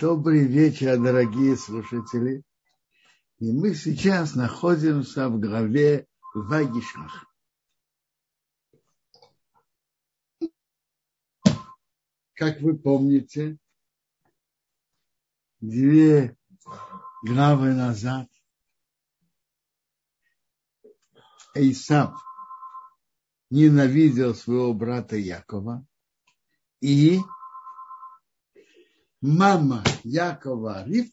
Добрый вечер, дорогие слушатели. И мы сейчас находимся в главе Вагишах. Как вы помните, две главы назад Эйсав ненавидел своего брата Якова и мама Якова Рив,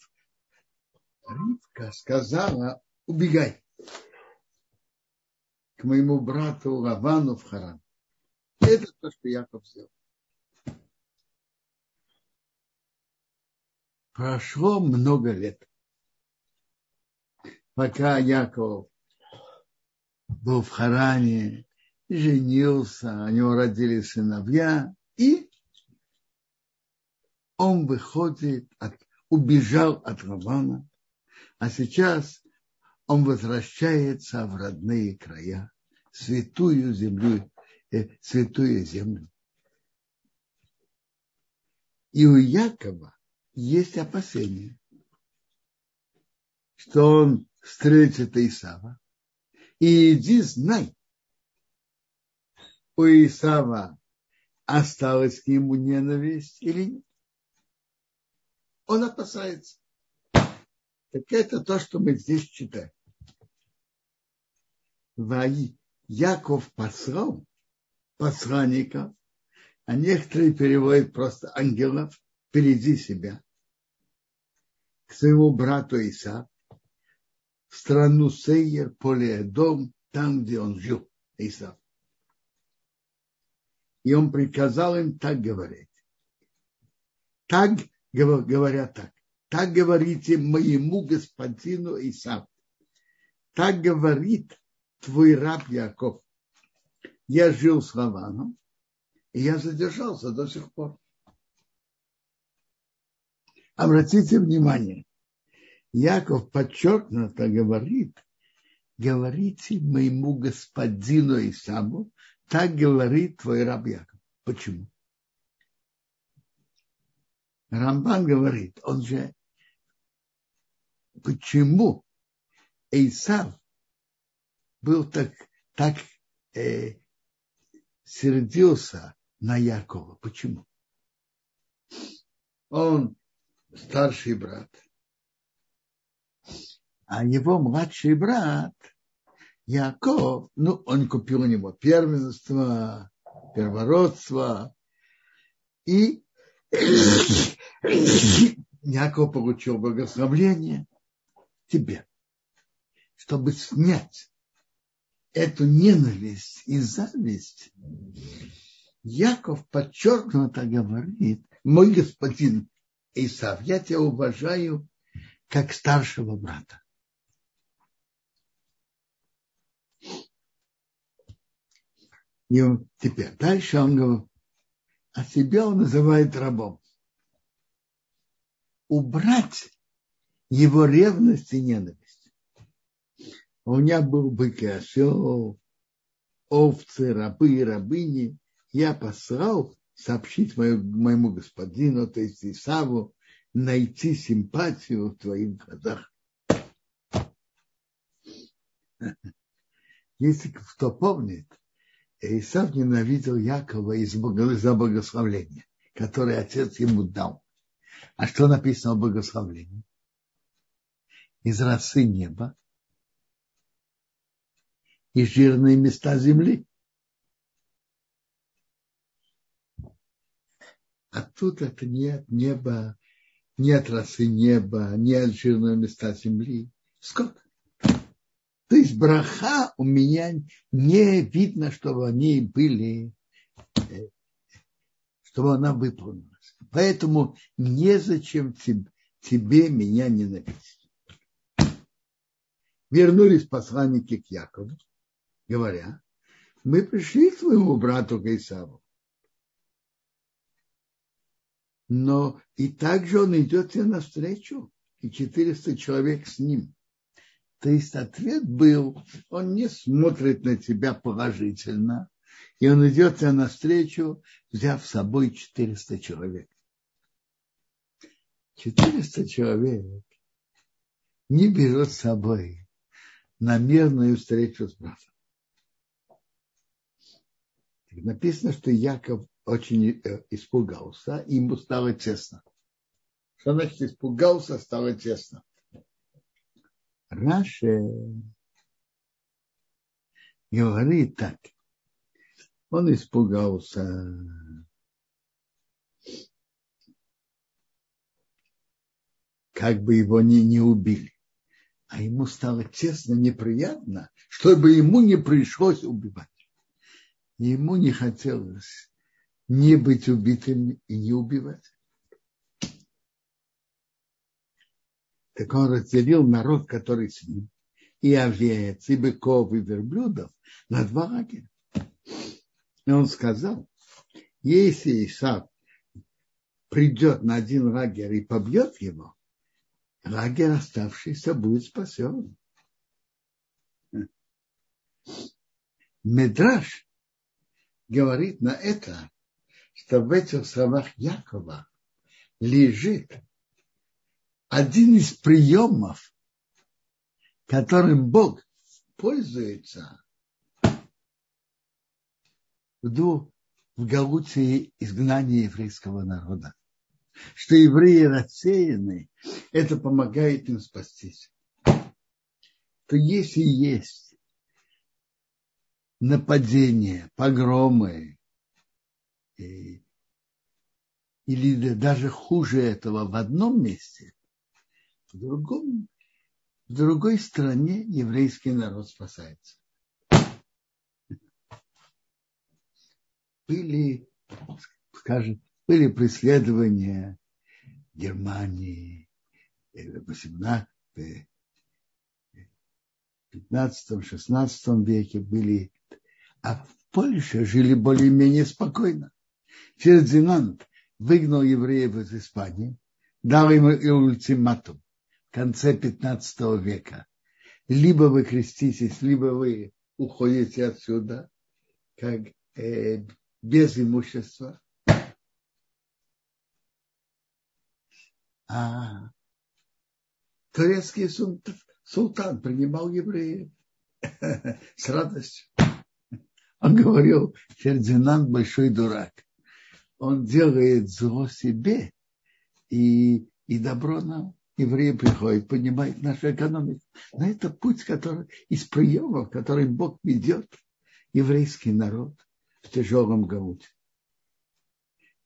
Ривка сказала, убегай к моему брату Лавану в Харан. Это то, что Яков сделал. Прошло много лет, пока Яков был в Харане, женился, у него родились сыновья, и он выходит, от, убежал от Лавана, а сейчас он возвращается в родные края, святую землю, э, святую землю. И у Якова есть опасения, что он встретит Исава. И иди знай, у Исава осталась к нему ненависть или нет он опасается. Так это то, что мы здесь читаем. Ваи Яков послал посланников, а некоторые переводят просто ангелов впереди себя к своему брату Иса в страну Сейер, поле дом, там, где он жил, Иса. И он приказал им так говорить. Так говорят так. Так говорите моему господину Исав. Так говорит твой раб Яков. Я жил с Лаваном, и я задержался до сих пор. Обратите внимание, Яков подчеркнуто говорит, говорите моему господину Исаву, так говорит твой раб Яков. Почему? Рамбан говорит, он же, почему Эйсав был так, так э, сердился на Якова? Почему? Он старший брат, а его младший брат Яков, ну, он купил у него первенство, первородство, и Яков получил благословление тебе, чтобы снять эту ненависть и зависть. Яков подчеркнуто говорит, мой господин Исав, я тебя уважаю как старшего брата. И теперь дальше он а себя он называет рабом. Убрать его ревность и ненависть. У меня был бык и осел, овцы, рабы и рабыни. Я послал сообщить мою, моему господину, то есть Исаву, найти симпатию в твоих глазах. Если кто помнит, Исав ненавидел Якова из-за благословления, которое отец ему дал. А что написано о благословлении? Из росы неба и жирные места земли. А тут это не от неба, не от росы неба, не от жирных места земли. Сколько? То есть браха у меня не видно, чтобы они были, э, чтобы она выполнилась. Поэтому незачем тебе меня ненавидеть. Вернулись посланники к Якову, говоря, мы пришли к твоему брату Гайсаву. Но и также он идет тебе навстречу, и 400 человек с ним. То есть ответ был, он не смотрит на тебя положительно, и он идет тебе навстречу, взяв с собой 400 человек. 400 человек не берет с собой на мирную встречу с братом. Написано, что Яков очень э, испугался, ему стало тесно. Что значит испугался, стало тесно? Раши говорит так. Он испугался. Как бы его не, не убили. А ему стало тесно, неприятно, чтобы ему не пришлось убивать. Ему не хотелось не быть убитым и не убивать. Так он разделил народ, который с ним, и овец, и быков, и верблюдов на два лагеря. И он сказал, если Исав придет на один лагерь и побьет его, лагерь оставшийся будет спасен. Медраж говорит на это, что в этих словах Якова лежит один из приемов, которым Бог пользуется в, в Галуте изгнания еврейского народа. Что евреи рассеяны, это помогает им спастись. То если есть нападения, погромы, или даже хуже этого в одном месте, в другом, в другой стране еврейский народ спасается. Были, скажем, были преследования Германии, в 18, 15-16 веке были, а в Польше жили более-менее спокойно. Фердинанд выгнал евреев из Испании, дал им ультиматум конце 15 века. Либо вы креститесь, либо вы уходите отсюда, как э, без имущества. А турецкий султан принимал евреев с радостью. Он говорил, Фердинанд большой дурак он делает зло себе и, и добро нам. Евреи приходят, понимают нашу экономику. Но это путь, который из приемов, который Бог ведет еврейский народ в тяжелом гауте.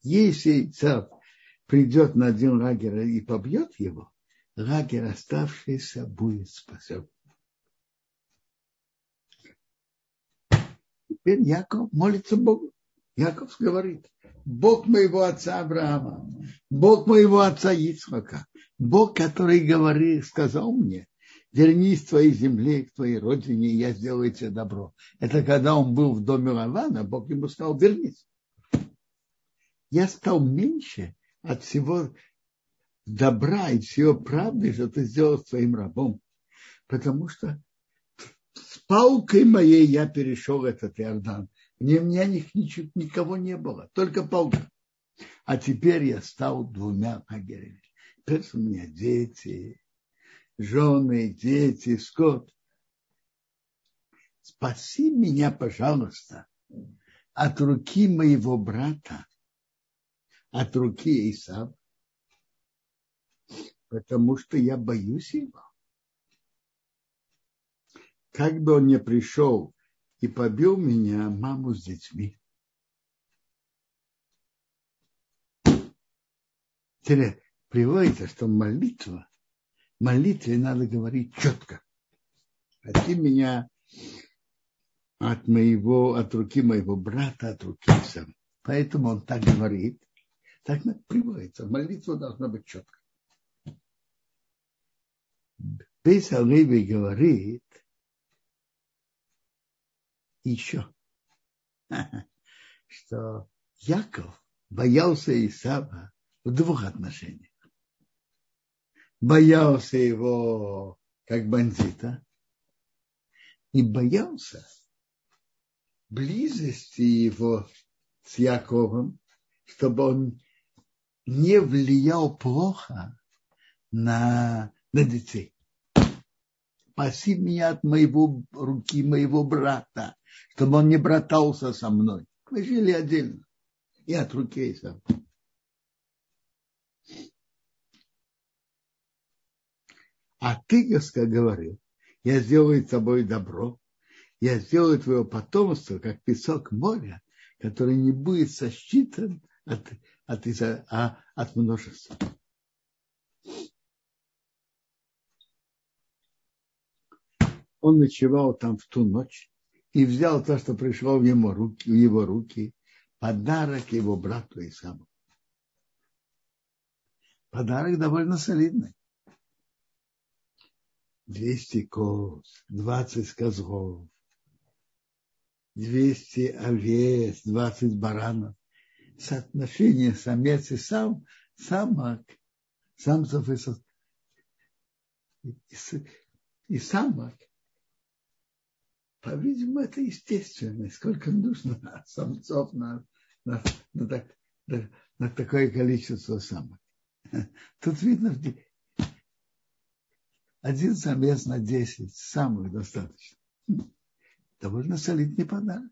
Если царь придет на один лагерь и побьет его, лагерь оставшийся будет спасен. Теперь Яков молится Богу. Яков говорит, Бог моего отца Авраама, Бог моего отца Ицхака, Бог, который говорит, сказал мне, вернись к твоей земле, к твоей родине, и я сделаю тебе добро. Это когда он был в доме Лавана, Бог ему сказал, вернись. Я стал меньше от всего добра и всего правды, что ты сделал своим рабом. Потому что с палкой моей я перешел этот Иордан. Мне, меня них, ничего, никого не было, только полка. А теперь я стал двумя лагерями. Теперь у меня дети, жены, дети, скот. Спаси меня, пожалуйста, от руки моего брата, от руки Исава, потому что я боюсь его. Как бы он не пришел и побил меня маму с детьми. Теперь приводится, что молитва, молитве надо говорить четко. Спаси меня от моего, от руки моего брата, от руки сам. Поэтому он так говорит. Так приводится. Молитва должна быть четко. Бейс говорит, еще, что Яков боялся Исава в двух отношениях. Боялся его как бандита и боялся близости его с Яковом, чтобы он не влиял плохо на, на детей. Спаси меня от моего руки, моего брата, чтобы он не братался со мной. Мы жили отдельно. И от руки Исава. А ты, Господь, говорил, я сделаю тобой добро, я сделаю твое потомство, как песок моря, который не будет сосчитан от, от, от, а, от множества. Он ночевал там в ту ночь и взял то, что пришло в его руки, в его руки подарок его брату Исаму. Подарок довольно солидный. 200 коз, 20 козлов, 200 овец, 20 баранов. Соотношение самец и сам, самок, самцев и, и, и самок по-видимому, это естественно. Сколько нужно самцов на, на, на, так, на такое количество самок. Тут видно, один самец на 10 самых достаточно. Довольно солидный подарок.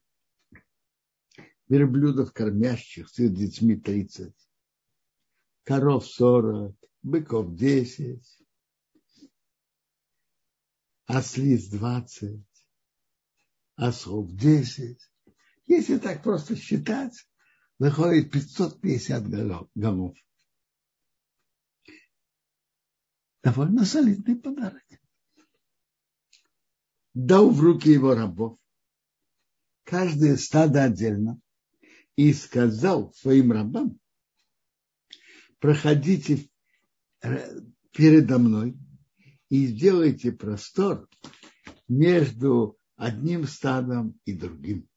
Верблюдов кормящих с их детьми 30, коров 40, быков 10, ослиц 20, осов 10. Если так просто считать, выходит 550 голов. Довольно солидный подарок. Дал в руки его рабов, каждое стадо отдельно, и сказал своим рабам, проходите передо мной и сделайте простор между одним стадом и другим.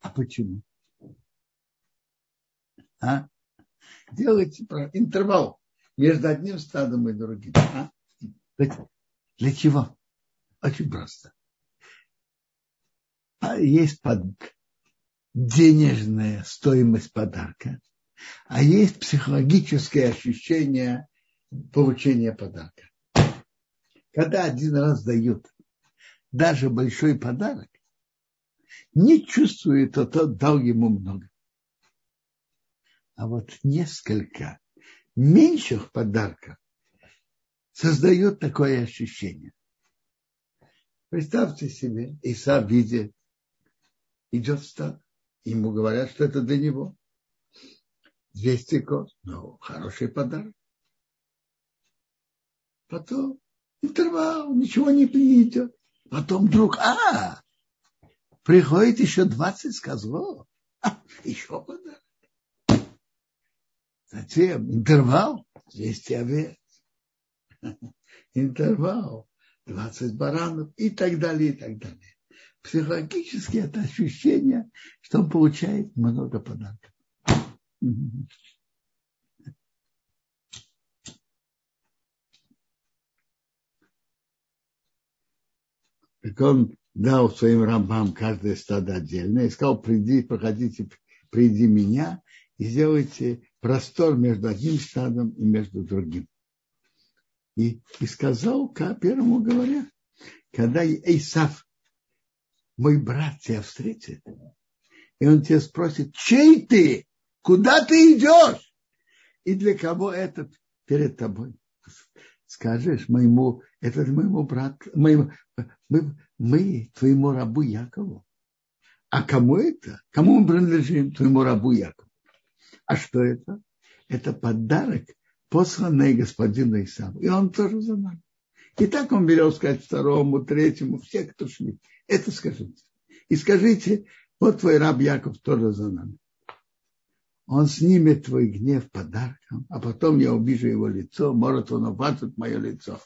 А почему? А? Делайте интервал между одним стадом и другим. А? Для чего? Очень просто. А есть под... денежная стоимость подарка, а есть психологическое ощущение получения подарка. Когда один раз дают даже большой подарок, не чувствует, что тот дал ему много. А вот несколько меньших подарков создает такое ощущение. Представьте себе, Иса видит, идет в стад, ему говорят, что это для него. 200 коз, ну, хороший подарок. Потом интервал, ничего не придет. Потом вдруг, а, приходит еще 20 козлов, а, еще подарок. Затем интервал 200 овец. Интервал 20 баранов и так далее, и так далее. Психологически это ощущение, что он получает много подарков. Так он дал своим рабам каждое стадо отдельно и сказал, приди, проходите, приди меня и сделайте простор между одним стадом и между другим. И, и сказал, как первому говоря, когда Эйсав, мой брат, тебя встретит, и он тебя спросит, чей ты? Куда ты идешь? И для кого это перед тобой? скажешь моему, это моему брату, моему, мы, мы твоему рабу Якову. А кому это? Кому мы принадлежим? Твоему рабу Якову. А что это? Это подарок, посланный господину Исаву. И он тоже за нами. И так он берет сказать второму, третьему, все, кто шли. Это скажите. И скажите, вот твой раб Яков тоже за нами он снимет твой гнев подарком, а потом я увижу его лицо, может он обматывает мое лицо.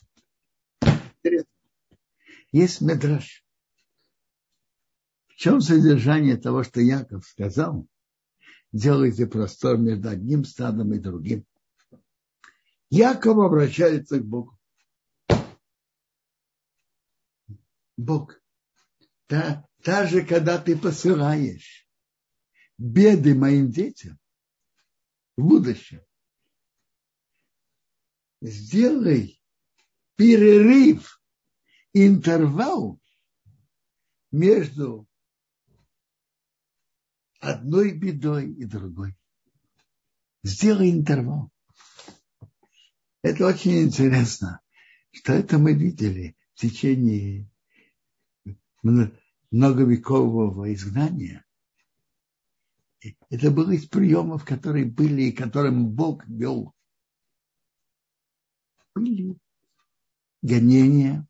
Есть медраж. В чем содержание того, что Яков сказал? Делайте простор между одним стадом и другим. Яков обращается к Богу. Бог, да, даже когда ты посылаешь беды моим детям, в будущем. сделай перерыв, интервал между одной бедой и другой. Сделай интервал. Это очень интересно, что это мы видели в течение многовекового изгнания. Это было из приемов, которые были и которым Бог вел. Были гонения,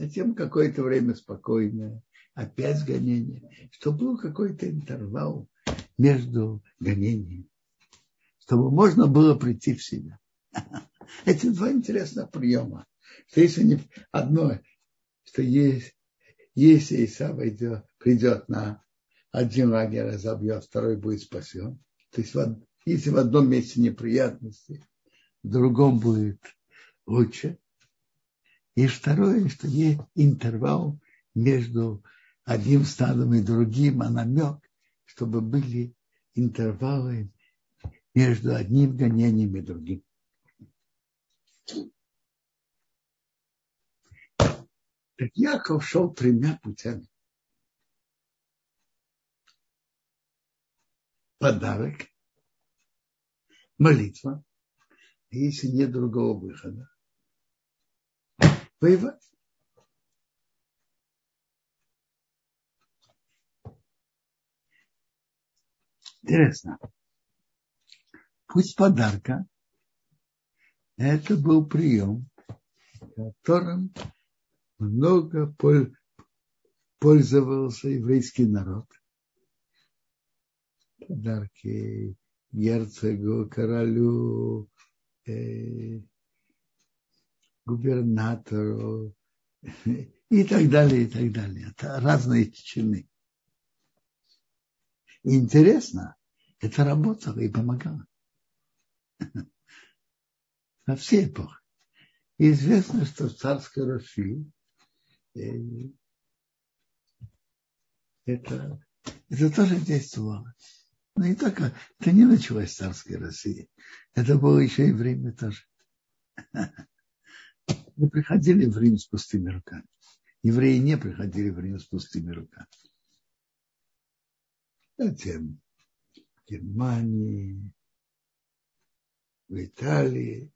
затем какое-то время спокойное, опять гонение, что был какой-то интервал между гонениями, чтобы можно было прийти в себя. Эти два интересных приема. Что если не одно, что есть, если Иса войдет, придет на один лагерь разобьет, второй будет спасен. То есть если в одном месте неприятности, в другом будет лучше. И второе, что есть интервал между одним стадом и другим, а намек, чтобы были интервалы между одним гонением и другим. Так Яков шел тремя путями. Подарок, молитва, если нет другого выхода, воевать. Интересно. Путь подарка – это был прием, которым много пользовался еврейский народ. Подарки герцогу, королю, э, губернатору и так далее, и так далее. Это разные чины. И интересно, это работало и помогало. На все эпохи. Известно, что в царской России э, это, это тоже действовало. Но не только, это не началось в царской России. Это было еще и время тоже. Мы приходили в Рим с пустыми руками. Евреи не приходили в Рим с пустыми руками затем в Германии, в Италии.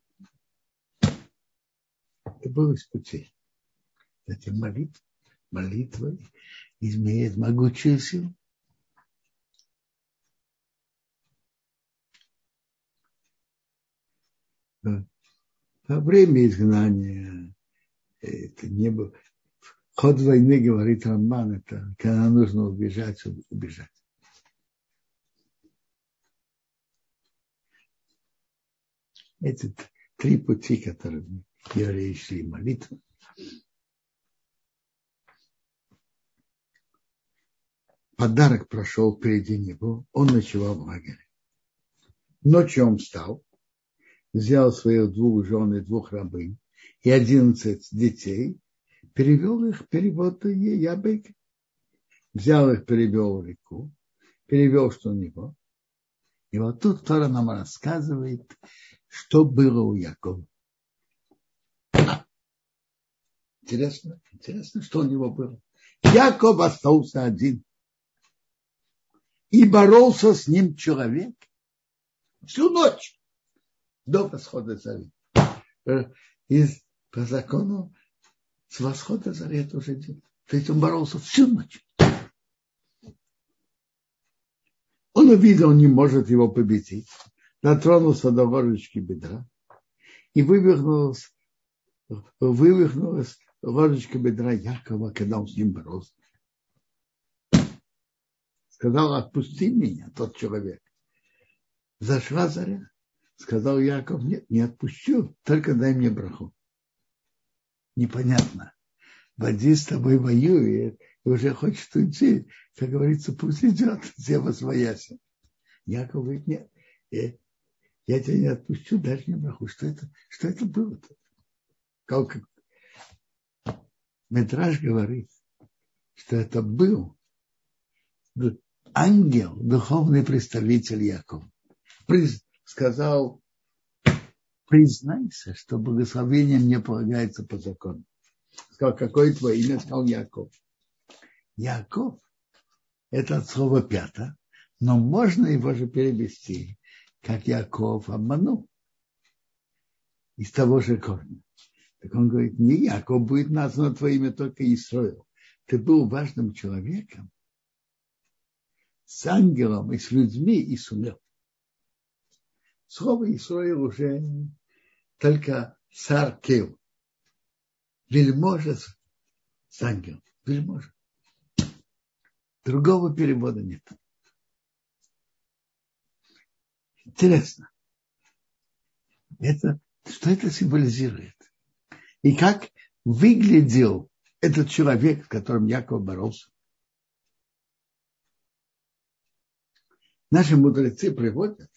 Это было из путей. Затем молитва, молитва имеет могучую силу. Во время изгнания это не было. Ход войны, говорит Роман, это когда нужно убежать, убежать. Эти три пути, которыми евреи шли молитву. Подарок прошел впереди него, он ночевал в лагере. Ночью он встал, взял своих двух жен и двух рабынь и одиннадцать детей, перевел их перевод Ябык, взял их, перевел в реку, перевел, что у него. И вот тут Тора нам рассказывает, что было у Якова. Интересно, интересно, что у него было. Яков остался один. И боролся с ним человек всю ночь до восхода зари. И по закону с восхода зари это уже день. То он боролся всю ночь. Он увидел, не может его победить дотронулся до ложечки бедра и вывихнулась, вывихнулась ложечка бедра Якова, когда он с ним боролся. Сказал, отпусти меня, тот человек. Зашла заря. Сказал Яков, нет, не отпущу, только дай мне браху. Непонятно. Бади с тобой воюет, и уже хочет уйти. Как говорится, пусть идет, все восвояся. Яков говорит, нет, э, я тебя не отпущу, даже не браху. Что это, что это было-то? Как, Метраж говорит, что это был ангел, духовный представитель Якова. Сказал, признайся, что благословение не полагается по закону. Сказал, какое твое имя? Сказал Яков. Яков – это от слова пята, но можно его же перевести, как Яков обманул из того же корня. Так он говорит, не Яков будет названо твое имя, только Исраил. Ты был важным человеком, с ангелом и с людьми и сумел. Слово Исраил уже только царь Кел. Вельможа с ангелом. Вельможа. Другого перевода нет. Интересно. Это, что это символизирует? И как выглядел этот человек, с которым Яков боролся? Наши мудрецы приводят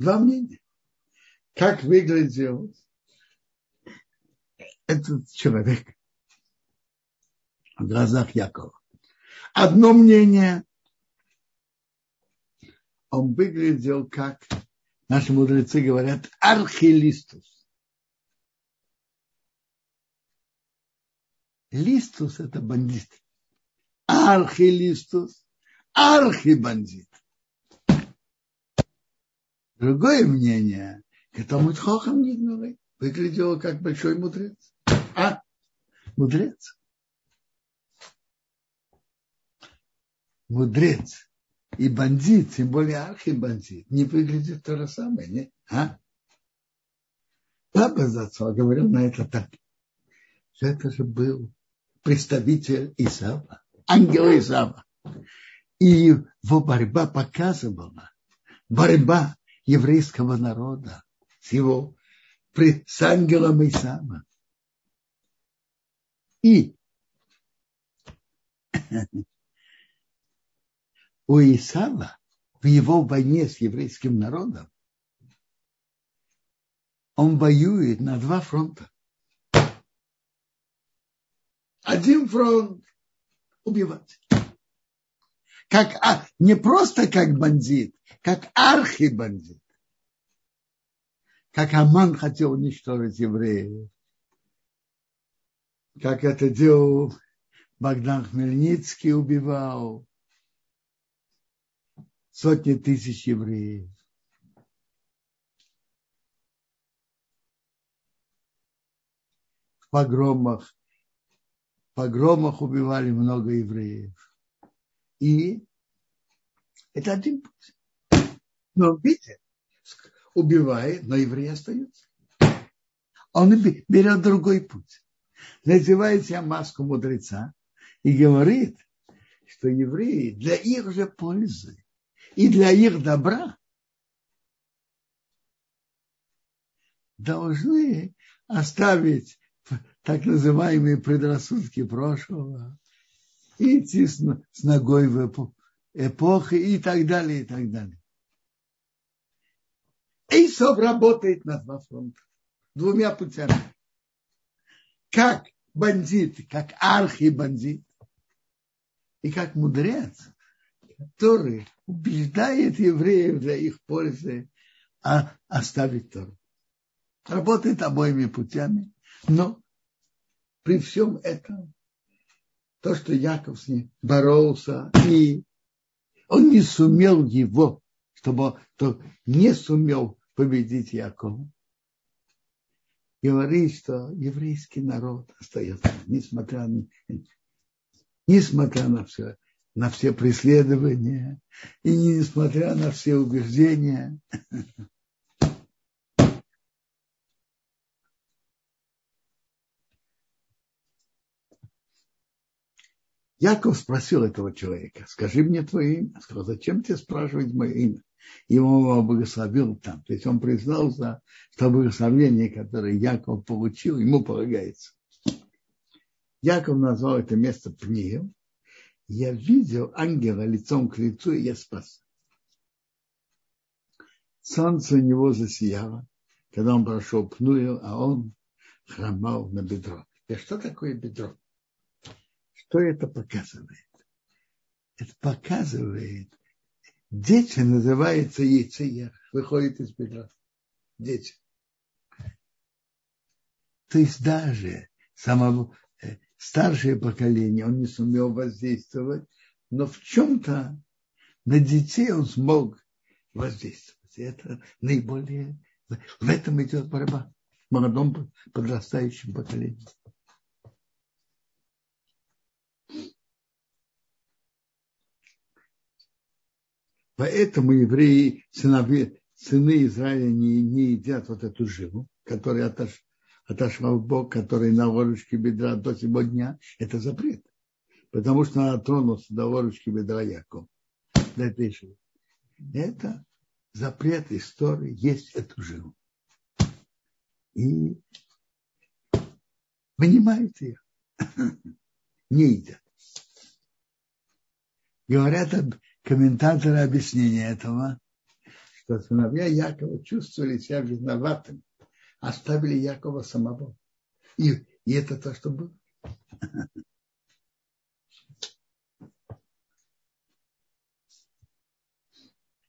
два мнения. Как выглядел этот человек в глазах Якова. Одно мнение, он выглядел как, наши мудрецы говорят, архилистус. Листус – это бандит. Архилистус – архибандит. Другое мнение, это Мудхохам не выглядело как большой мудрец. А, мудрец. Мудрец и бандит, тем более архибандит, не выглядит то же самое, не? А? Папа Зацо говорил на это так, это же был представитель Исава, ангел Исава. И его борьба показывала, борьба еврейского народа с его с ангелом Исава. И у Исава в его войне с еврейским народом он воюет на два фронта. Один фронт убивать. Как, а, не просто как бандит, как архибандит. Как Аман хотел уничтожить евреев. Как это делал Богдан Хмельницкий, убивал сотни тысяч евреев. В погромах, в погромах убивали много евреев. И это один путь. Но видите, убивает, но евреи остаются. Он берет другой путь. Надевает себе маску мудреца и говорит, что евреи для их же пользы и для их добра должны оставить так называемые предрассудки прошлого, идти с, с ногой в эпохи и так далее, и так далее. Эйсов работает на два фронта, двумя путями. Как бандит, как архибандит, и как мудрец, который убеждает евреев для их пользы а оставить Тору. Работает обоими путями, но при всем этом то, что Яков с ним боролся, и он не сумел его, чтобы то не сумел победить Якова. Говорит, что еврейский народ остается, несмотря на, несмотря на все, на все преследования и несмотря на все убеждения. Яков спросил этого человека, скажи мне твое имя. Сказал, зачем тебе спрашивать мое имя? Его благословил там. То есть он признался, что благословение, которое Яков получил, ему полагается. Яков назвал это место Пнием. Я видел ангела лицом к лицу, и я спас. Солнце у него засияло, когда он прошел Пнуил, а он хромал на бедро. И что такое бедро? Что это показывает? Это показывает, дети называется яйцея, выходит из бедра. дети. То есть даже самого э, старшее поколение, он не сумел воздействовать, но в чем-то на детей он смог воздействовать. Это наиболее... В этом идет борьба в молодом подрастающем поколении. Поэтому евреи, сыновья, сыны Израиля не, не едят вот эту живу, которая отош, в бок, которая на ворочке бедра до сего дня. Это запрет. Потому что она тронулась до ворочки бедра Якова. До этой. Это запрет истории есть эту живу. И вынимают ее. Не едят. Говорят об комментаторы объяснения этого, что сыновья Якова чувствовали себя виноватыми, оставили Якова самого. И, и это то, что было.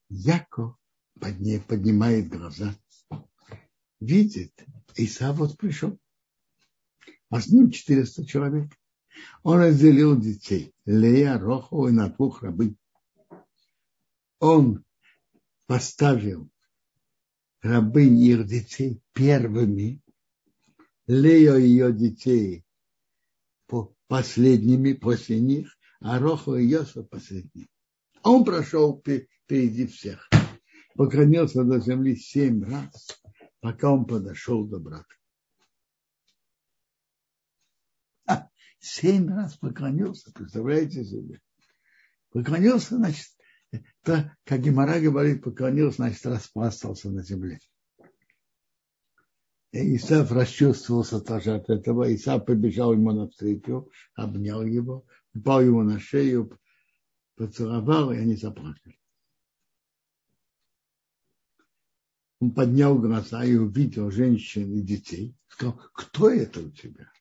Яков под ней поднимает глаза, видит, Исав вот пришел, а с ним 400 человек. Он разделил детей, Лея, Роху и на двух рабынь он поставил рабынь их детей первыми, Лео ее детей последними после них, а Роху и Йосиф последними. Он прошел впереди всех. Поклонился до земли семь раз, пока он подошел до брата. А, семь раз поклонился, представляете себе? Поклонился, значит, то, как Гимара говорит, поклонился, значит, распластался на земле. И Исаф расчувствовался тоже от этого. Исаф побежал ему навстречу, обнял его, упал ему на шею, поцеловал, и они заплакали. Он поднял глаза и увидел женщин и детей. Сказал, кто это у тебя?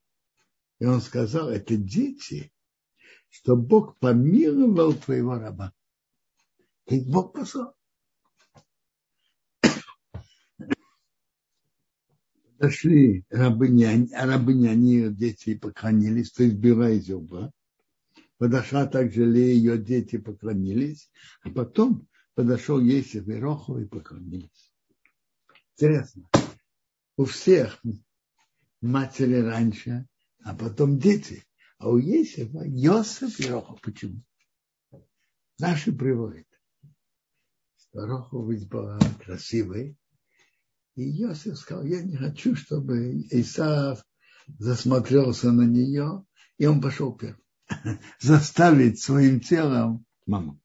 И он сказал, это дети, что Бог помиловал твоего раба. Ведь Бог послал. Подошли рабыни, рабыни, они дети поклонились, то есть Била из Зюба. Подошла также Лея, ее дети поклонились, а потом подошел Есиф и Роху и поклонились. Интересно. У всех матери раньше, а потом дети. А у Есифа Йосиф и Роху. Почему? Наши приводят. Роху была красивой. И Йосиф сказал, я не хочу, чтобы Исаав засмотрелся на нее, и он пошел первым. Заставить своим телом маму.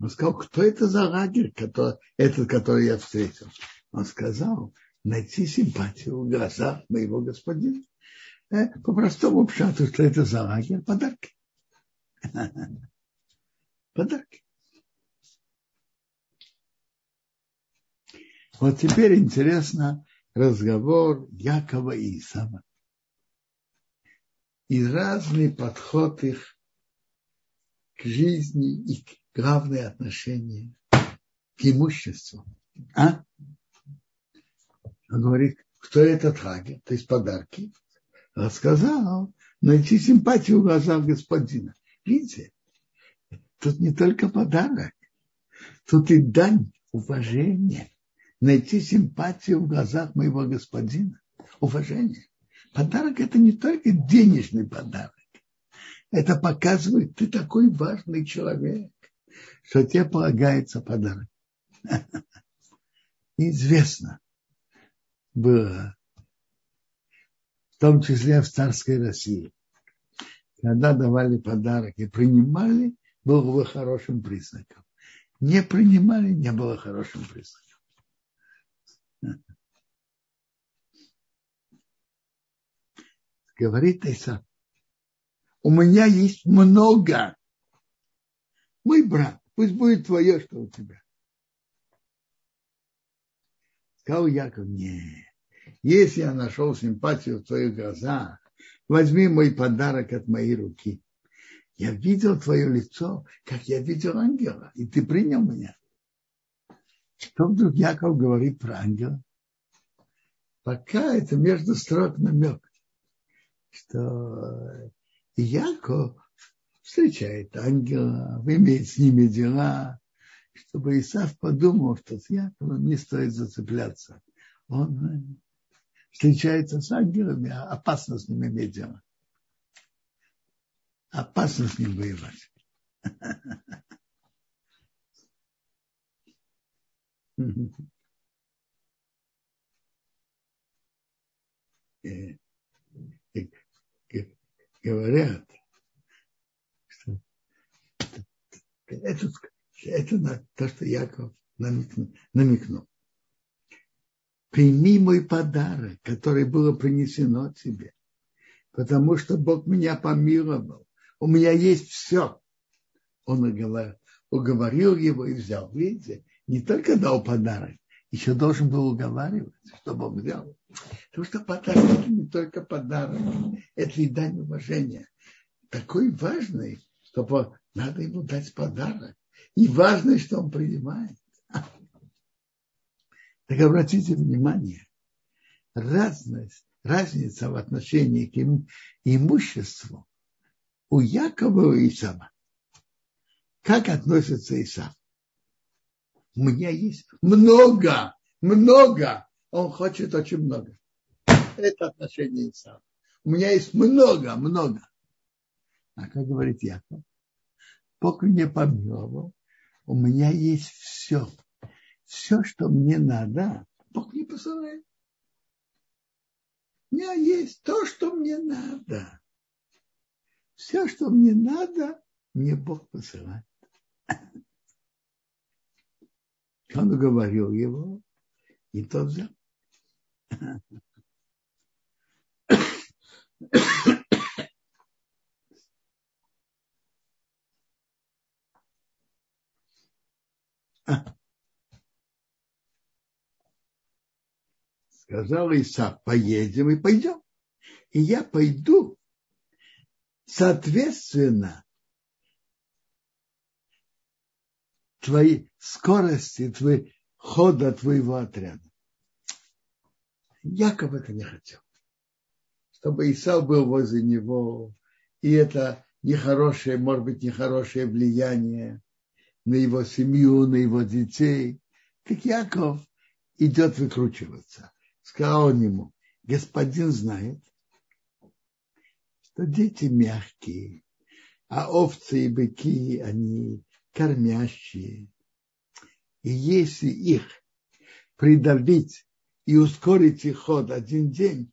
Он сказал, кто это за лагерь, который, этот, который я встретил? Он сказал, найти симпатию в глазах моего господина. Э, по-простому пшату, что это за лагерь, подарки. подарки. Вот теперь интересно разговор Якова и Исава. И разный подход их к жизни и главное отношение к имуществу. А? Он говорит, кто этот Хаги, то есть подарки. Рассказал найти симпатию в глазах господина. Видите, Тут не только подарок, тут и дань уважения, найти симпатию в глазах моего господина. Уважение. Подарок это не только денежный подарок. Это показывает, ты такой важный человек, что тебе полагается подарок. Известно было, в том числе в царской России, когда давали подарок и принимали, было бы хорошим признаком. Не принимали, не было хорошим признаком. Говорит Иса, у меня есть много. Мой брат, пусть будет твое, что у тебя. Сказал Яков, нет. Если я нашел симпатию в твоих глазах, возьми мой подарок от моей руки я видел твое лицо, как я видел ангела, и ты принял меня. Что вдруг Яков говорит про ангела? Пока это между строк намек, что Яков встречает ангела, имеет с ними дела, чтобы Исав подумал, что с Яковом не стоит зацепляться. Он встречается с ангелами, а опасно с ним иметь дело. Опасно с ним воевать. Говорят, что это, это то, что Яков намекнул прими мой подарок, который было принесено тебе, потому что Бог меня помиловал. У меня есть все. Он уговорил, его и взял. Видите, не только дал подарок, еще должен был уговаривать, чтобы он взял. Потому что подарок это не только подарок, это и дань уважения. Такой важный, что надо ему дать подарок. И важно, что он принимает. Так обратите внимание, разность, разница в отношении к им, имуществу у Якова и Исава. Как относится Исав? У меня есть много, много. Он хочет очень много. Это отношение Исава. У меня есть много, много. А как говорит Яков? Бог мне помиловал. У меня есть все все, что мне надо, Бог не посылает. У меня есть то, что мне надо. Все, что мне надо, мне Бог посылает. Он уговорил его, и тот взял. Сказал Иса, поедем и пойдем. И я пойду соответственно твоей скорости, твоей хода твоего отряда. Яков это не хотел. Чтобы Исав был возле него, и это нехорошее, может быть, нехорошее влияние на его семью, на его детей. Как Яков идет выкручиваться сказал он ему, господин знает, что дети мягкие, а овцы и быки, они кормящие. И если их придавить и ускорить их ход один день,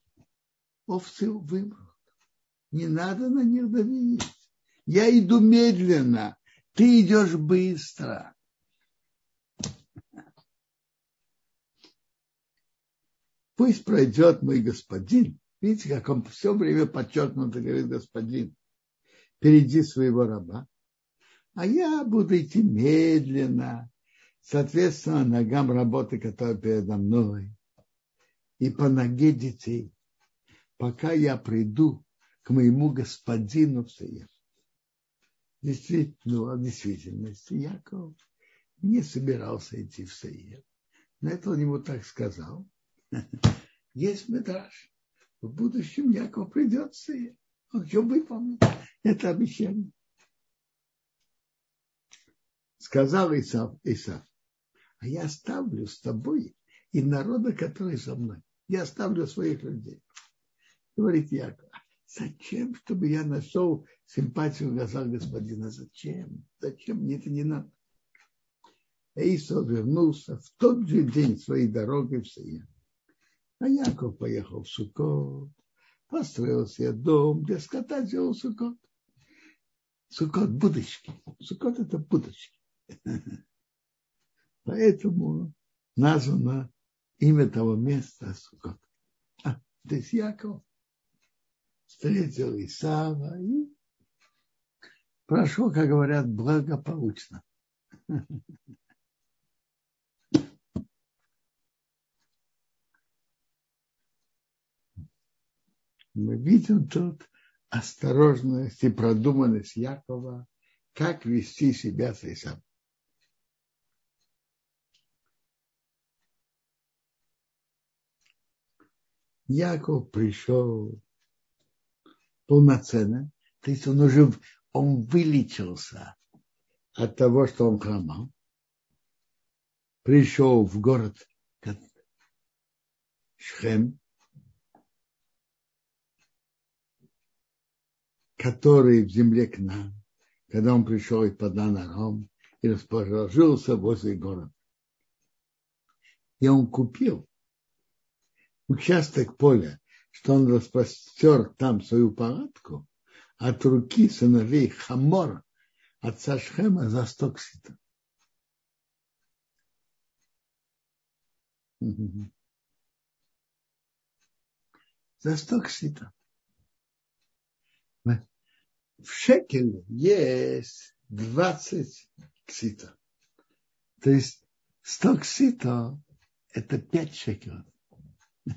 овцы вымрут. Не надо на них давить. Я иду медленно, ты идешь быстро. пусть пройдет мой господин. Видите, как он все время подчеркнуто говорит господин, впереди своего раба. А я буду идти медленно, соответственно, ногам работы, которая передо мной, и по ноге детей, пока я приду к моему господину в Саев. Действительно, в действительности Яков не собирался идти в Саев. Но это он ему так сказал. Есть медраж. В будущем Яков придется, он все выполнит. Это обещание. Сказал Исав, Исав, а я оставлю с тобой и народа, который со мной. Я оставлю своих людей. Говорит Яков, зачем, чтобы я нашел симпатию в глазах господина? Зачем? Зачем? Мне это не надо. Исав вернулся в тот же день своей дороги в Саем. А Яков поехал в Сукот, построил себе дом, для скота делал Сукот. Сукот – будочки. Сукот – это будочки. Поэтому названо имя того места Сукот. А, то есть Яков встретил Исава и прошел, как говорят, благополучно. Мы видим тут осторожность и продуманность Якова, как вести себя с Исааком. Яков пришел полноценно, то есть он уже он вылечился от того, что он хромал, пришел в город Шхем, который в земле к нам, когда он пришел из Паданаром и расположился возле города. И он купил участок поля, что он распростер там свою палатку от руки сыновей Хамора, отца Шхема, за сто кситов. За сто кситов. В шекеле есть 20 кситов. То есть 100 кситов – это 5 шекелов.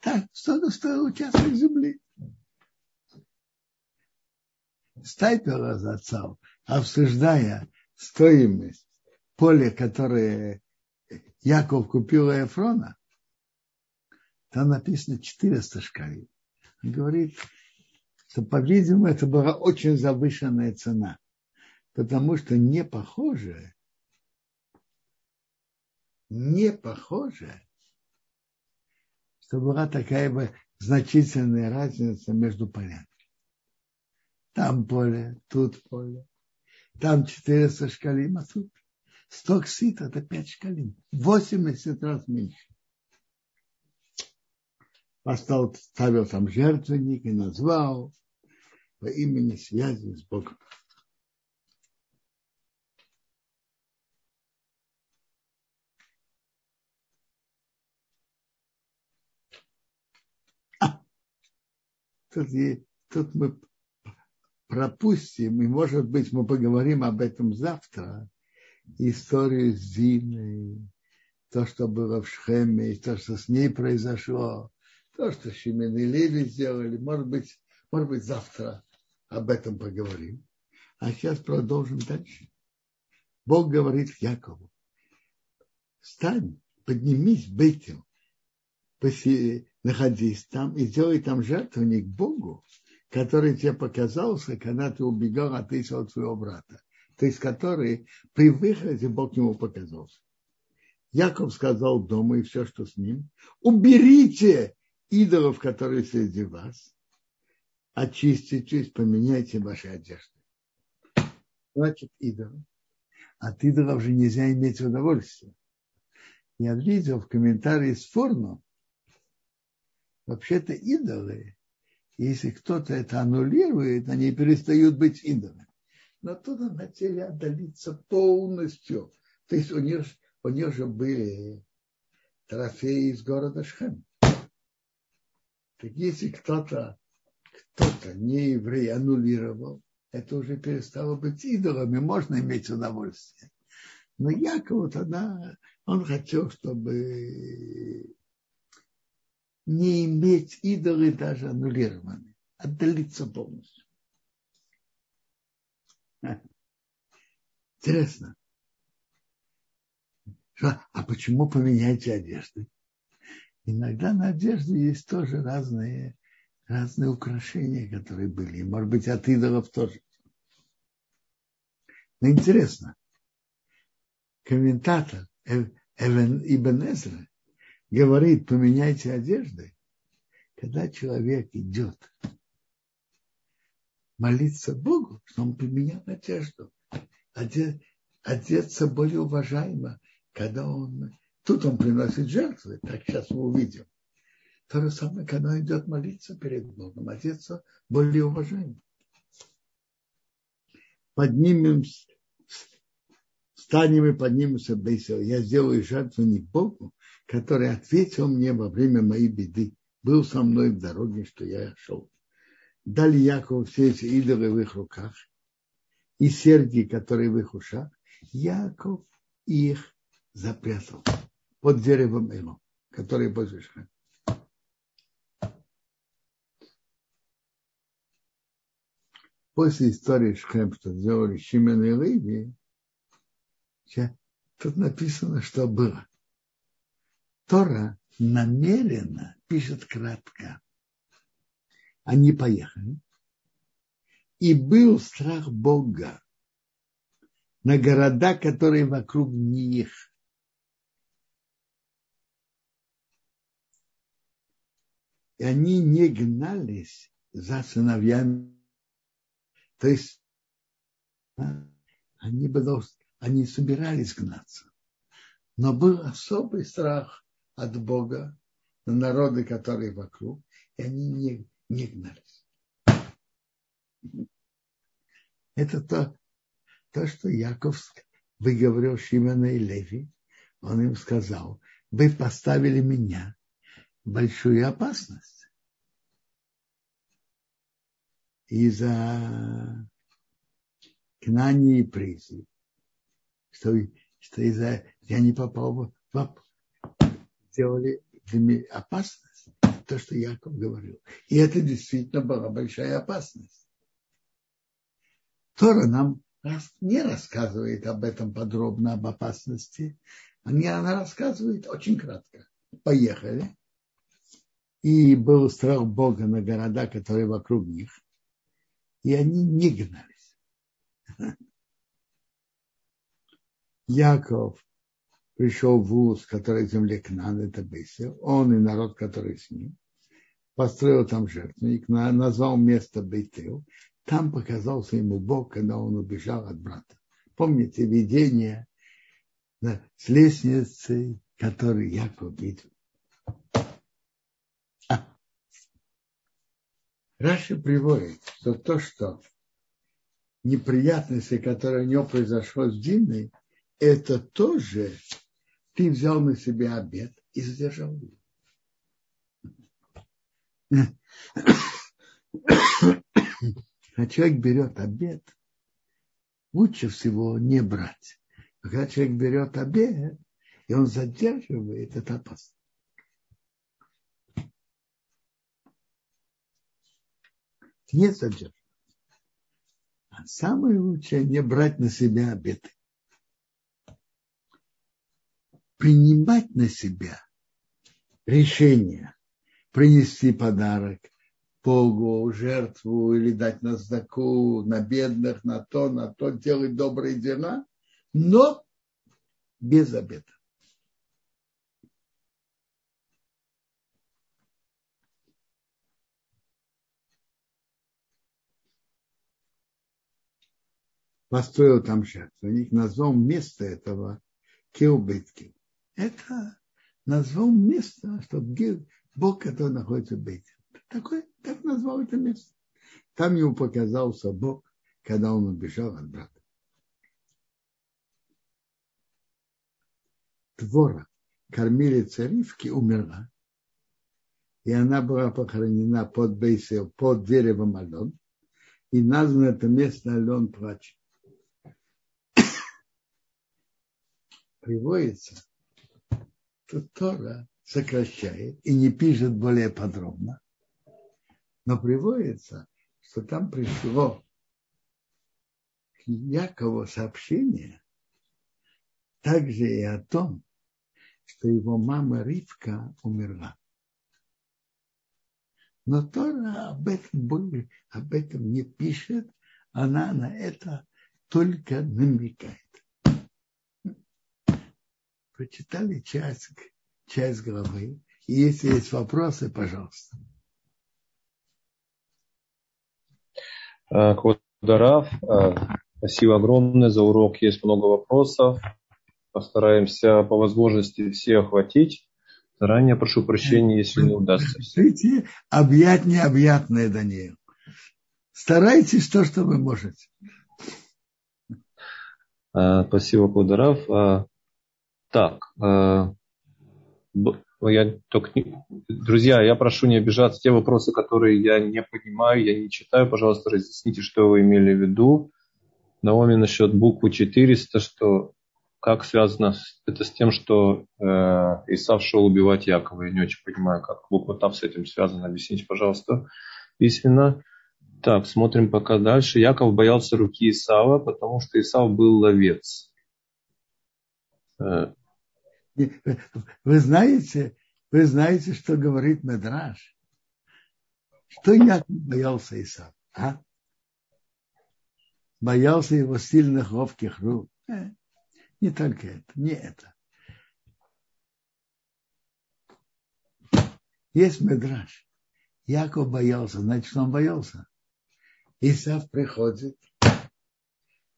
Так, что стоил участок земли. Стайпер разоцал, обсуждая стоимость поля, которое Яков купил у Эфрона, там написано 400 шкалей. Он говорит, что, по-видимому, это была очень завышенная цена, потому что не похоже, не похоже, что была такая бы значительная разница между полями. Там поле, тут поле. Там 400 шкалим, а тут 100 ксит, это 5 шкалим. 80 раз меньше. Поставил, ставил там жертвенник и назвал по имени связи с Богом. Тут, тут мы пропустим, и, может быть, мы поговорим об этом завтра, историю с Зиной, то, что было в Шхеме, и то, что с ней произошло, то, что Шимен и Леви сделали, может быть, может быть, завтра об этом поговорим. А сейчас продолжим дальше. Бог говорит Якову, встань, поднимись Бетел, находись там и делай там жертвенник Богу, который тебе показался, когда ты убегал от от своего брата. То есть, который при выходе Бог ему показался. Яков сказал дому и все, что с ним, уберите идолов, которые среди вас, очиститесь, поменяйте ваши одежды. Значит, идол. От идолов же нельзя иметь удовольствие. Я видел в комментарии с Форно, вообще-то идолы, если кто-то это аннулирует, они перестают быть идолами. Но тут они хотели отдалиться полностью. То есть у них, у них же были трофеи из города Шхем. Так если кто-то кто-то не еврей аннулировал, это уже перестало быть идолами, можно иметь удовольствие. Но Яков тогда, он хотел, чтобы не иметь идолы даже аннулированы, отдалиться полностью. Интересно. А почему поменяйте одежды? Иногда на одежде есть тоже разные, разные украшения, которые были. может быть, от идолов тоже. Но интересно. Комментатор Эвен Ибн Эзра говорит, поменяйте одежды, когда человек идет молиться Богу, что он поменял одежду, одет, одеться более уважаемо, когда он, тут он приносит жертвы, так сейчас мы увидим. То же самое, когда идет молиться перед Богом, одеться более уважаемо. Поднимем, встанем и поднимемся Бейсел. Я сделаю жертву не Богу, который ответил мне во время моей беды, был со мной в дороге, что я шел. Дали Якову все эти идолы в их руках и серьги, которые в их ушах. Яков их запрятал под деревом Эло, который возле Шхем. После истории Шхем, что сделали Шимен и Леви, тут написано, что было. Тора намеренно пишет кратко. Они поехали. И был страх Бога на города, которые вокруг них. И они не гнались за сыновьями. То есть они, было, они собирались гнаться. Но был особый страх от Бога на народы, которые вокруг, и они не, не гнались. Это то, то, что Яков выговорил Шимона и Леви. Он им сказал, вы поставили меня в большую опасность. Из-за Кнани и Призи. Что, что из-за я не попал в, в сделали для меня опасность. То, что Яков говорил. И это действительно была большая опасность. Тора нам не рассказывает об этом подробно, об опасности. Она рассказывает очень кратко. Поехали. И был страх Бога на города, которые вокруг них. И они не гнались. Яков пришел в Уз, который земле Кнан, это Бейсел, он и народ, который с ним, построил там жертвенник, назвал место Бейтел, там показался ему Бог, когда он убежал от брата. Помните видение да, с лестницей, который Яков видел. Раша приводит, что то, что неприятности, которые у него произошло с Диной, это тоже ты взял на себя обед и задержал его когда человек берет обед, лучше всего не брать. А когда человек берет обед, и он задерживает, это опасно. Не задерживать. А самое лучшее не брать на себя обеды. Принимать на себя решение принести подарок, Богу жертву или дать на знаку, на бедных, на то, на то, делать добрые дела, но без обета. Построил там жертвенник, назвал место этого Кеубеткин. Это назвал место, чтобы Бог, который находится в Бейте. Такое, так назвал это место. Там ему показался Бог, когда он убежал от брата. Твора, кормилица Ривки, умерла. И она была похоронена под Бейсел, под деревом Алон. И названо это место Алон плачет. Приводится, что Тора сокращает и не пишет более подробно. Но приводится, что там пришло к Якову сообщение также и о том, что его мама Ривка умерла. Но Тора об этом, об этом не пишет, она на это только намекает. Прочитали часть, часть главы. И если есть вопросы, пожалуйста. Э, Квадарав, э, спасибо огромное за урок. Есть много вопросов. Постараемся по возможности все охватить. Заранее прошу прощения, если не удастся. Пишите объять необъятное, Даниил. Старайтесь то, что вы можете. Э, спасибо, Кударав. Так, я только не... Друзья, я прошу не обижаться. Те вопросы, которые я не понимаю, я не читаю, пожалуйста, разъясните, что вы имели в виду. Наоми насчет буквы 400, что как связано это с тем, что э, Исав шел убивать Якова. Я не очень понимаю, как буква Тав с этим связана. Объясните, пожалуйста, письменно. Так, смотрим пока дальше. Яков боялся руки Исава, потому что Исав был ловец. Э, вы знаете, Вы знаете, что говорит Медраж? Что Яков боялся Исав? А? Боялся его сильных ловких рук. Э, не только это, не это. Есть Медраж. Яков боялся, значит, он боялся. Исав приходит.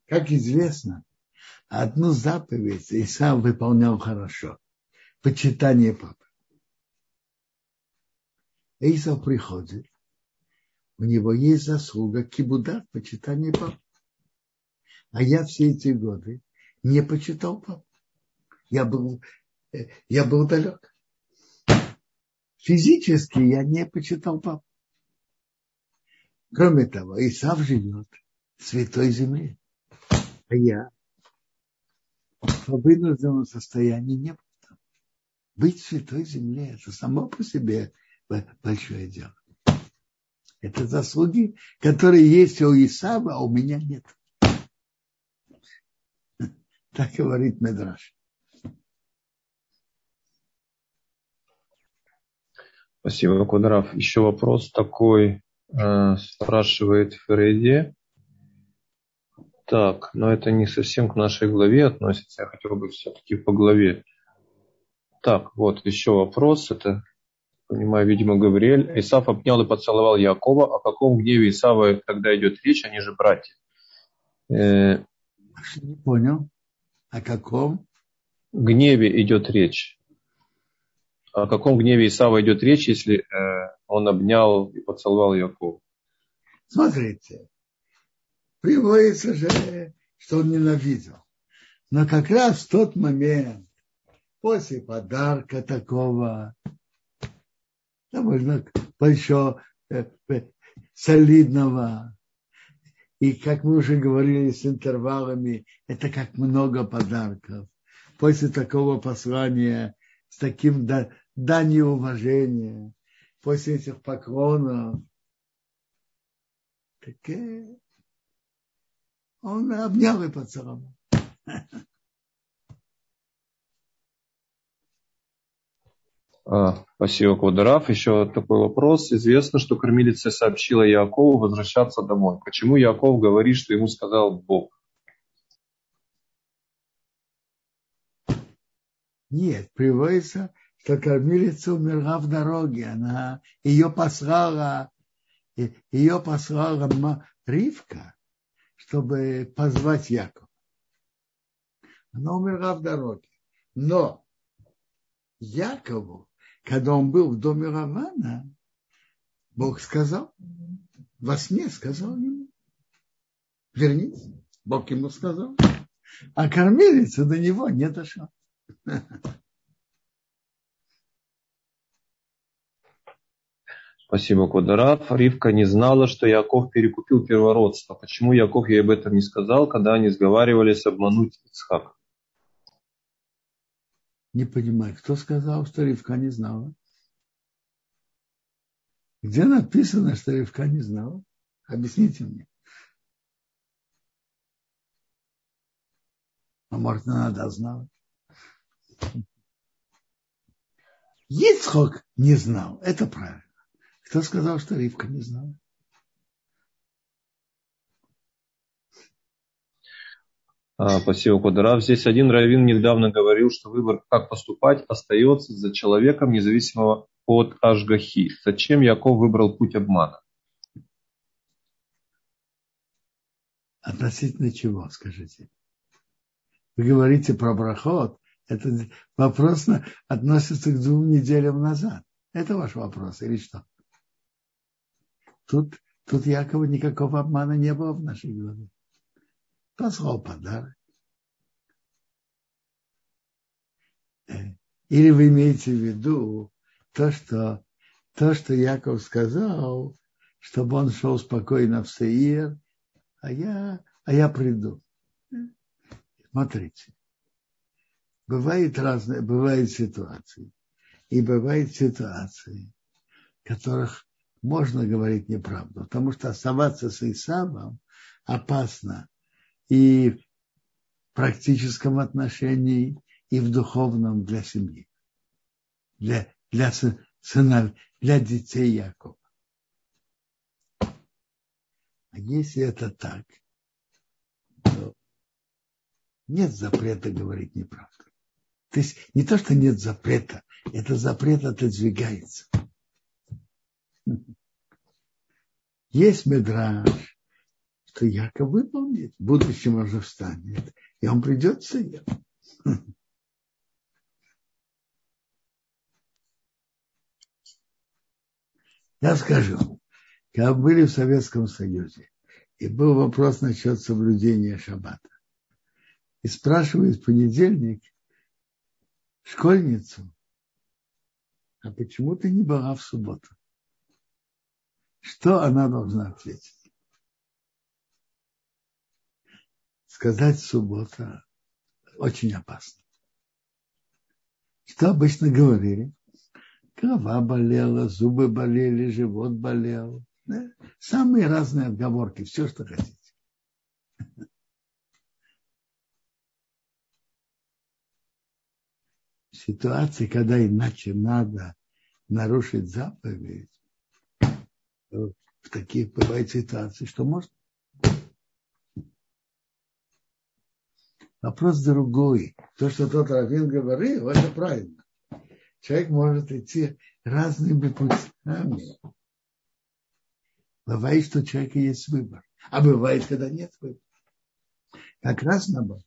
Как известно, одну заповедь Исав выполнял хорошо. Почитание папы. Исав приходит. У него есть заслуга кибудат, почитание папы. А я все эти годы не почитал папу. Я был, э, я был далек. Физически я не почитал папу. Кроме того, Исав живет в святой земле. А я по вынужденному состоянии не был там. Быть в святой земле – это само по себе большое дело. Это заслуги, которые есть у Исава, а у меня нет. Так говорит Медраш. Спасибо, Квадраф. Еще вопрос такой, э, спрашивает Фредди. Так, но это не совсем к нашей главе относится, я хотел бы все-таки по главе. Так, вот еще вопрос, это, понимаю, видимо, Гавриэль. Исаф обнял и поцеловал Якова. О каком гневе Исава тогда идет речь, они же братья? Э, не понял. О каком? Гневе идет речь. О каком гневе Исава идет речь, если э, он обнял и поцеловал Якова? Смотрите, приводится же, что он ненавидел. Но как раз в тот момент, после подарка такого, довольно большого, э, э, солидного, и как мы уже говорили с интервалами, это как много подарков. После такого послания, с таким данью уважения, после этих поклонов, так э, он обнял и поцеловал. А, спасибо, Квадраф. Еще такой вопрос. Известно, что кормилица сообщила Якову возвращаться домой. Почему Яков говорит, что ему сказал Бог? Нет, приводится, что кормилица умерла в дороге. Она ее послала, ее послала Ривка, чтобы позвать Якова. Она умерла в дороге. Но Якову когда он был в доме Равана, Бог сказал, во сне сказал ему, вернись, Бог ему сказал, а кормилица до него не дошла. Спасибо, Кударав. Ривка не знала, что Яков перекупил первородство. Почему Яков ей об этом не сказал, когда они сговаривались обмануть Ицхак? Не понимаю, кто сказал, что Ривка не знала? Где написано, что Ривка не знала? Объясните мне. А может, она да знала? Ицхок не знал, это правильно. Кто сказал, что Ривка не знала? А, спасибо, Кударав. Здесь один раввин недавно говорил, что выбор, как поступать, остается за человеком, независимо от Ашгахи. Зачем Яков выбрал путь обмана? Относительно чего, скажите? Вы говорите про брахот. Это вопрос относится к двум неделям назад. Это ваш вопрос или что? Тут, тут якобы никакого обмана не было в нашей голове послал подарок. Э, или вы имеете в виду то, что, то, что Яков сказал, чтобы он шел спокойно в Сеир, а я, а я приду. Смотрите, бывает разные, бывают ситуации. И бывают ситуации, в которых можно говорить неправду, потому что оставаться с Исавом опасно и в практическом отношении, и в духовном для семьи, для, для сына, для детей Якова. А если это так, то нет запрета говорить неправду. То есть не то, что нет запрета, это запрет отодвигается. Есть медраж, что Яков выполнит, в будущем уже встанет, и он придет в Саев. Я скажу, когда были в Советском Союзе, и был вопрос насчет соблюдения шаббата. И спрашивает в понедельник школьницу, а почему ты не была в субботу? Что она должна ответить? Сказать суббота очень опасно. Что обычно говорили? Голова болела, зубы болели, живот болел. Да? Самые разные отговорки, все, что хотите. ситуации, когда иначе надо нарушить заповедь, в таких бывает ситуации, что можно. Вопрос другой. То, что тот Равин говорил, это правильно. Человек может идти разными путями. Бывает, что у человека есть выбор. А бывает, когда нет выбора. Как раз наоборот.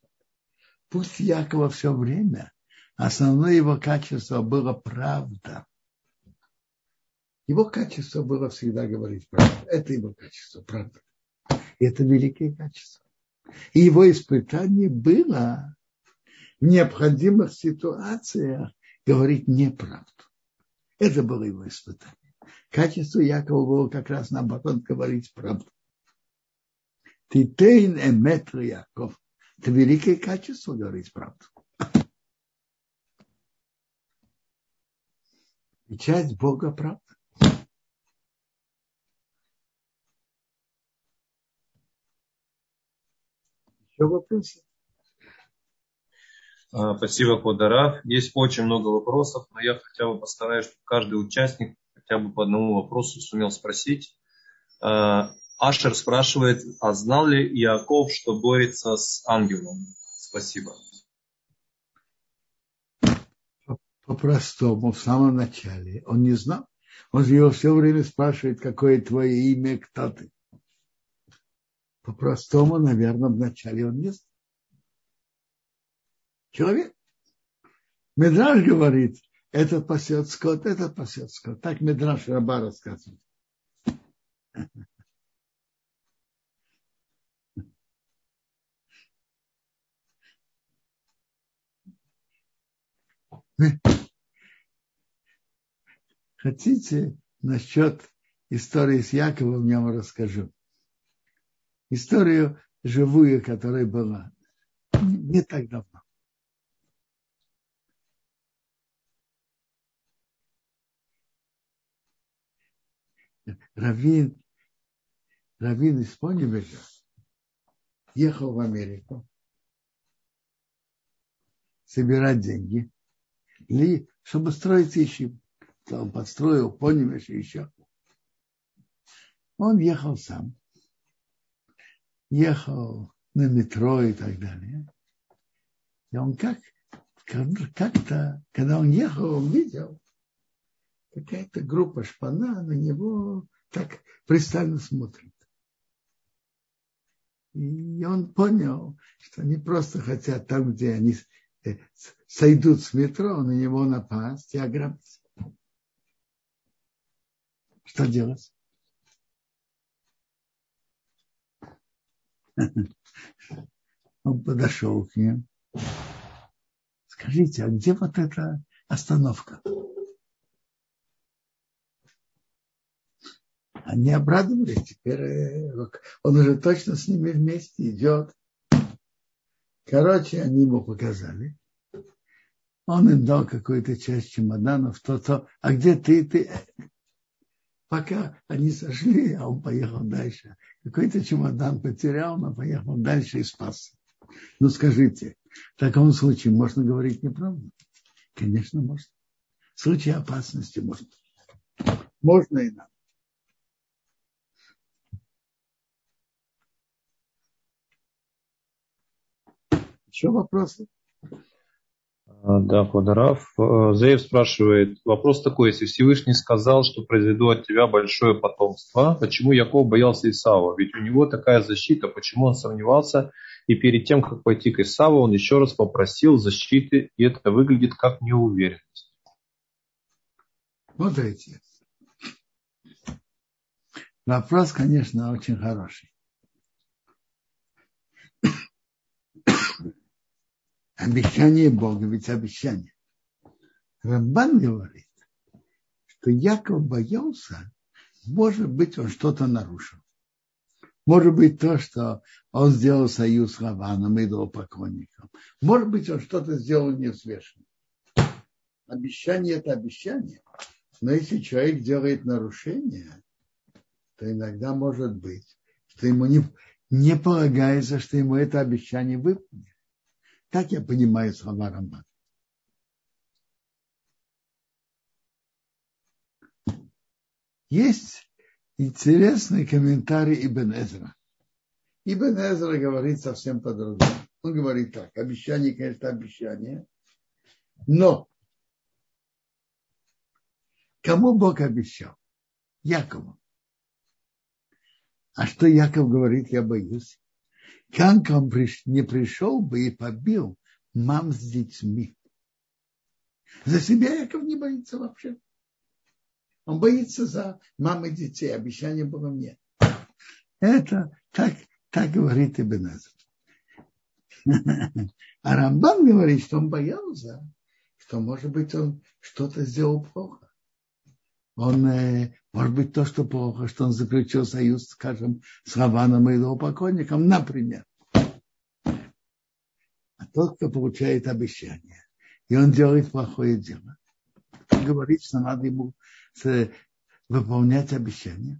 Пусть Якова все время Основное его качество было правда. Его качество было всегда говорить правду. Это его качество, правда. И это великое качество. И его испытание было в необходимых ситуациях говорить неправду. Это было его испытание. Качество Якова было как раз наоборот говорить правду. Ты тейн эметр Яков. Это великое качество говорить правду. И часть Бога правда. Еще вопросы? А, спасибо, Кодарав. Есть очень много вопросов, но я хотя бы постараюсь, чтобы каждый участник хотя бы по одному вопросу сумел спросить. А, Ашер спрашивает, а знал ли Иаков, что борется с ангелом? Спасибо. по-простому, в самом начале. Он не знал. Он же его все время спрашивает, какое твое имя, кто ты. По-простому, наверное, вначале он не. Человек. Медраж говорит, этот пасет скот, этот пасет скот. Так Медраж Раба рассказывает. Хотите, насчет истории с Яковом я вам расскажу. Историю живую, которая была не так давно. Равин, Равин из Понебега ехал в Америку собирать деньги, чтобы строить ищи он подстроил, понимаешь, еще. Он ехал сам. Ехал на метро и так далее. И он как, как-то, когда он ехал, он видел, какая-то группа шпана на него так пристально смотрит. И он понял, что они просто хотят там, где они э, сойдут с метро, на него напасть и ограбить. Что делать? Он подошел к ним. Скажите, а где вот эта остановка? Они обрадовались, теперь э, он уже точно с ними вместе идет. Короче, они ему показали. Он им дал какую-то часть чемоданов, то-то. А где ты? Ты Пока они сошли, а он поехал дальше. Какой-то чемодан потерял, но поехал дальше и спасся. Ну скажите, в таком случае можно говорить неправду? Конечно, можно. В случае опасности можно. Можно и надо. Еще вопросы? А, да, Квадорав. Э, Зеев спрашивает, вопрос такой, если Всевышний сказал, что произведу от тебя большое потомство, почему Яков боялся Исава? Ведь у него такая защита, почему он сомневался, и перед тем, как пойти к Исаву, он еще раз попросил защиты, и это выглядит как неуверенность. Смотрите, вопрос, конечно, очень хороший. Обещание Бога, ведь обещание. Рамбан говорит, что Яков боялся, может быть, он что-то нарушил. Может быть, то, что он сделал союз с Раваном, идолопоклонником. Может быть, он что-то сделал невзвешенно. Обещание – это обещание. Но если человек делает нарушение, то иногда может быть, что ему не, не полагается, что ему это обещание выполнит. Так я понимаю слова Рамбана. Есть интересный комментарий Ибн Эзра. Ибн Эзра говорит совсем по-другому. Он говорит так, обещание, конечно, обещание, но кому Бог обещал? Якову. А что Яков говорит, я боюсь? Как он не пришел бы и побил мам с детьми. За себя Яков не боится вообще. Он боится за мамы детей. Обещание было мне. Это так, так говорит Ибн А Рамбан говорит, что он боялся, что, может быть, он что-то сделал плохо. Он, э, может быть, то, что плохо, что он заключил союз, скажем, с Раваном и его покойником, например. А тот, кто получает обещание, и он делает плохое дело, говорит, что надо ему выполнять обещание.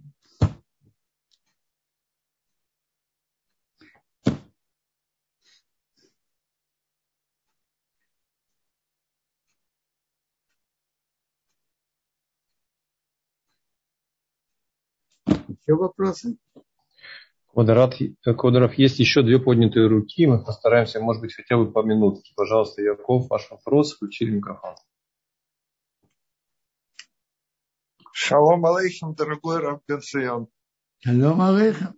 Еще вопросы? Квадрат, Квадров, есть еще две поднятые руки. Мы постараемся, может быть, хотя бы по минутке. Пожалуйста, Яков, ваш вопрос. Включили микрофон. Шалом алейхим, дорогой Раб Бенцион. Шалом алейхим.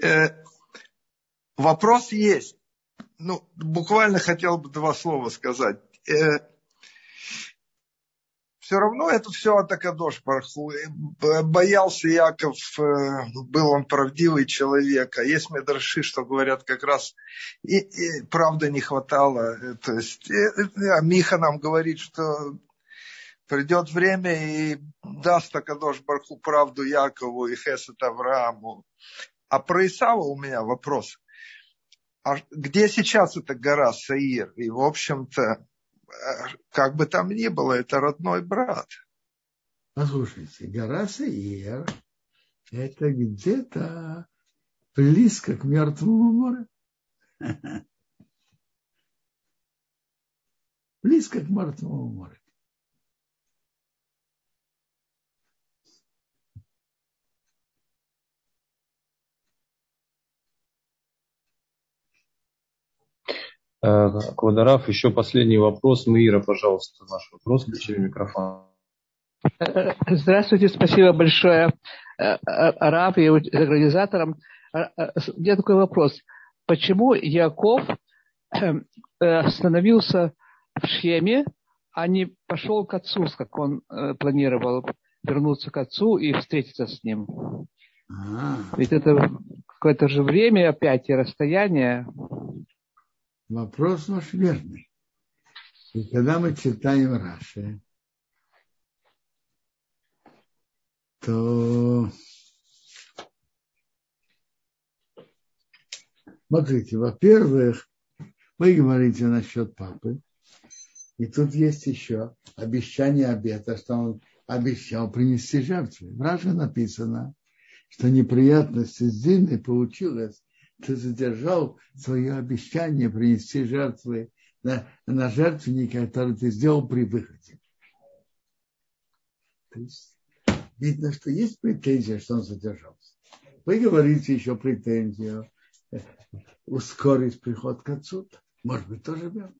Э, вопрос есть. Ну, буквально хотел бы два слова сказать. Э, все равно это все от Акадош Барху. Боялся Яков, э, был он правдивый человек. А есть медраши, что говорят как раз, и, и правда не хватало. То есть, и, а Миха нам говорит, что придет время и даст Акадош Барху правду Якову и Хесет Аврааму. А про Исава у меня вопрос. А где сейчас эта гора Саир? И, в общем-то, как бы там ни было, это родной брат. Послушайте, гора Саир – это где-то близко к Мертвому морю. Близко к Мертвому морю. Квадорав, еще последний вопрос. Маира, пожалуйста, ваш вопрос. Включили микрофон. Здравствуйте, спасибо большое э, э, Раб и организаторам. У меня такой вопрос. Почему Яков остановился в Шеме, а не пошел к отцу, как он планировал вернуться к отцу и встретиться с ним? А. Ведь это какое-то же время опять и расстояние. Вопрос ваш верный. И когда мы читаем Раши, то смотрите, во-первых, вы говорите насчет папы, и тут есть еще обещание обета, что он обещал принести жертву. В Раше написано, что неприятности с Диной получилось ты задержал свое обещание принести жертвы на, на жертвеннике, который ты сделал при выходе. То есть видно, что есть претензия, что он задержался. Вы говорите еще претензию ускорить приход к отцу. Может быть, тоже верно.